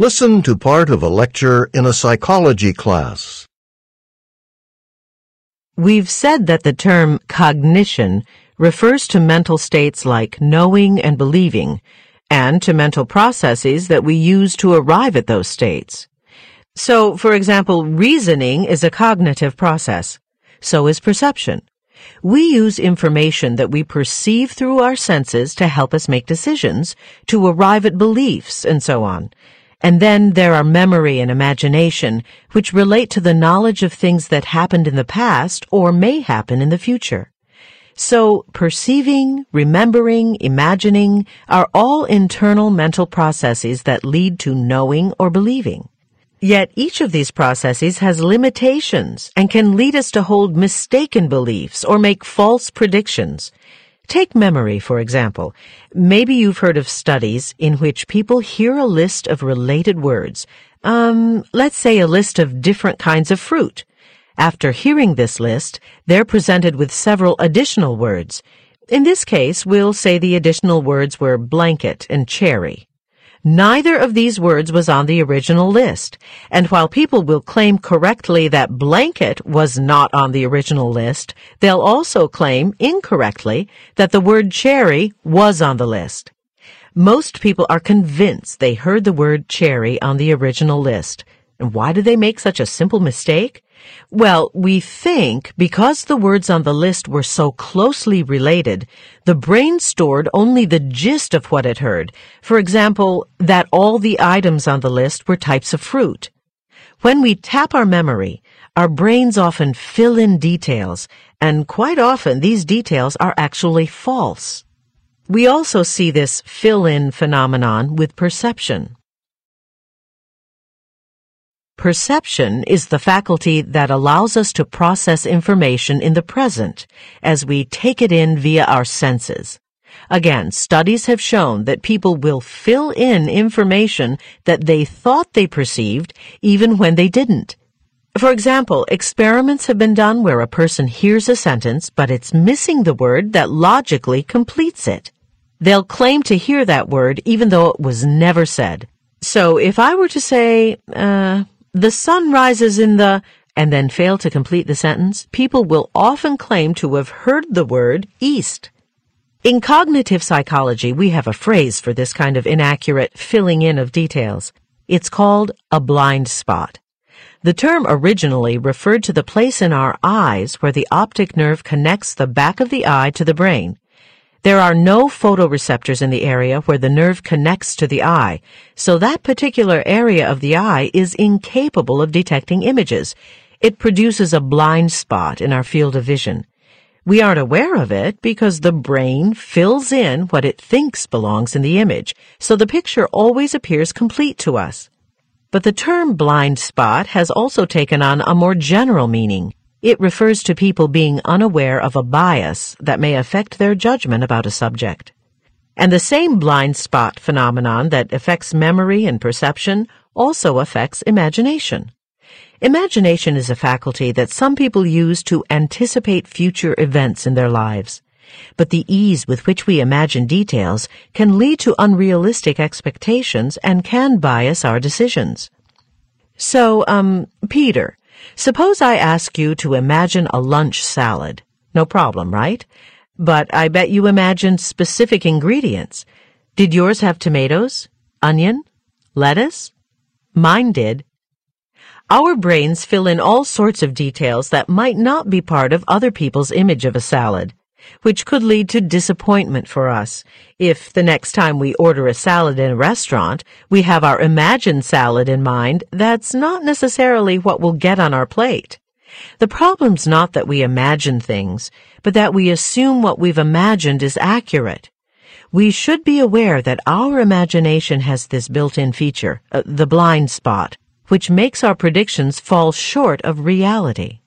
Listen to part of a lecture in a psychology class. We've said that the term cognition refers to mental states like knowing and believing, and to mental processes that we use to arrive at those states. So, for example, reasoning is a cognitive process. So is perception. We use information that we perceive through our senses to help us make decisions, to arrive at beliefs, and so on. And then there are memory and imagination, which relate to the knowledge of things that happened in the past or may happen in the future. So perceiving, remembering, imagining are all internal mental processes that lead to knowing or believing. Yet each of these processes has limitations and can lead us to hold mistaken beliefs or make false predictions. Take memory, for example. Maybe you've heard of studies in which people hear a list of related words. Um, let's say a list of different kinds of fruit. After hearing this list, they're presented with several additional words. In this case, we'll say the additional words were blanket and cherry. Neither of these words was on the original list, and while people will claim correctly that blanket was not on the original list, they'll also claim incorrectly that the word cherry was on the list. Most people are convinced they heard the word cherry on the original list. And why do they make such a simple mistake? Well, we think because the words on the list were so closely related, the brain stored only the gist of what it heard. For example, that all the items on the list were types of fruit. When we tap our memory, our brains often fill in details, and quite often these details are actually false. We also see this fill-in phenomenon with perception. Perception is the faculty that allows us to process information in the present as we take it in via our senses. Again, studies have shown that people will fill in information that they thought they perceived even when they didn't. For example, experiments have been done where a person hears a sentence, but it's missing the word that logically completes it. They'll claim to hear that word even though it was never said. So if I were to say, uh, the sun rises in the, and then fail to complete the sentence, people will often claim to have heard the word east. In cognitive psychology, we have a phrase for this kind of inaccurate filling in of details. It's called a blind spot. The term originally referred to the place in our eyes where the optic nerve connects the back of the eye to the brain. There are no photoreceptors in the area where the nerve connects to the eye, so that particular area of the eye is incapable of detecting images. It produces a blind spot in our field of vision. We aren't aware of it because the brain fills in what it thinks belongs in the image, so the picture always appears complete to us. But the term blind spot has also taken on a more general meaning. It refers to people being unaware of a bias that may affect their judgment about a subject. And the same blind spot phenomenon that affects memory and perception also affects imagination. Imagination is a faculty that some people use to anticipate future events in their lives. But the ease with which we imagine details can lead to unrealistic expectations and can bias our decisions. So, um, Peter, Suppose I ask you to imagine a lunch salad. No problem, right? But I bet you imagined specific ingredients. Did yours have tomatoes, onion, lettuce? Mine did. Our brains fill in all sorts of details that might not be part of other people's image of a salad which could lead to disappointment for us. If the next time we order a salad in a restaurant, we have our imagined salad in mind, that's not necessarily what we'll get on our plate. The problem's not that we imagine things, but that we assume what we've imagined is accurate. We should be aware that our imagination has this built-in feature, uh, the blind spot, which makes our predictions fall short of reality.